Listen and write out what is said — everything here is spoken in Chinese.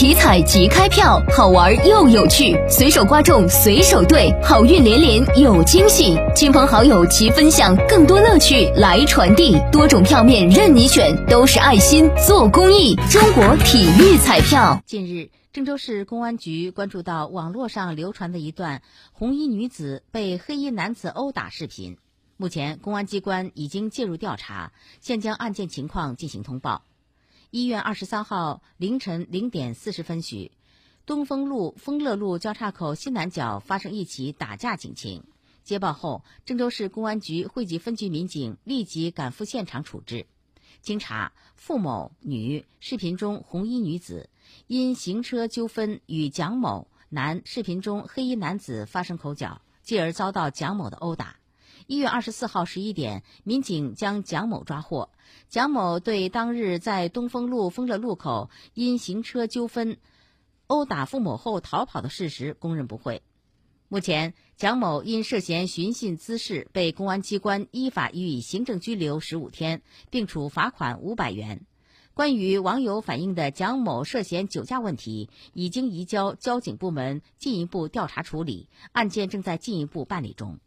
体彩即开票，好玩又有趣，随手刮中随手兑，好运连连有惊喜，亲朋好友齐分享，更多乐趣来传递。多种票面任你选，都是爱心做公益。中国体育彩票。近日，郑州市公安局关注到网络上流传的一段红衣女子被黑衣男子殴打视频，目前公安机关已经介入调查，现将案件情况进行通报。一月二十三号凌晨零点四十分许，东风路丰乐路交叉口西南角发生一起打架警情。接报后，郑州市公安局惠济分局民警立即赶赴现场处置。经查，付某女视频中红衣女子因行车纠纷与蒋某男视频中黑衣男子发生口角，继而遭到蒋某的殴打。一月二十四号十一点，民警将蒋某抓获。蒋某对当日在东风路丰乐路口因行车纠纷殴打付某后逃跑的事实供认不讳。目前，蒋某因涉嫌寻衅滋事，被公安机关依法予以行政拘留十五天，并处罚款五百元。关于网友反映的蒋某涉嫌酒驾问题，已经移交交警部门进一步调查处理，案件正在进一步办理中。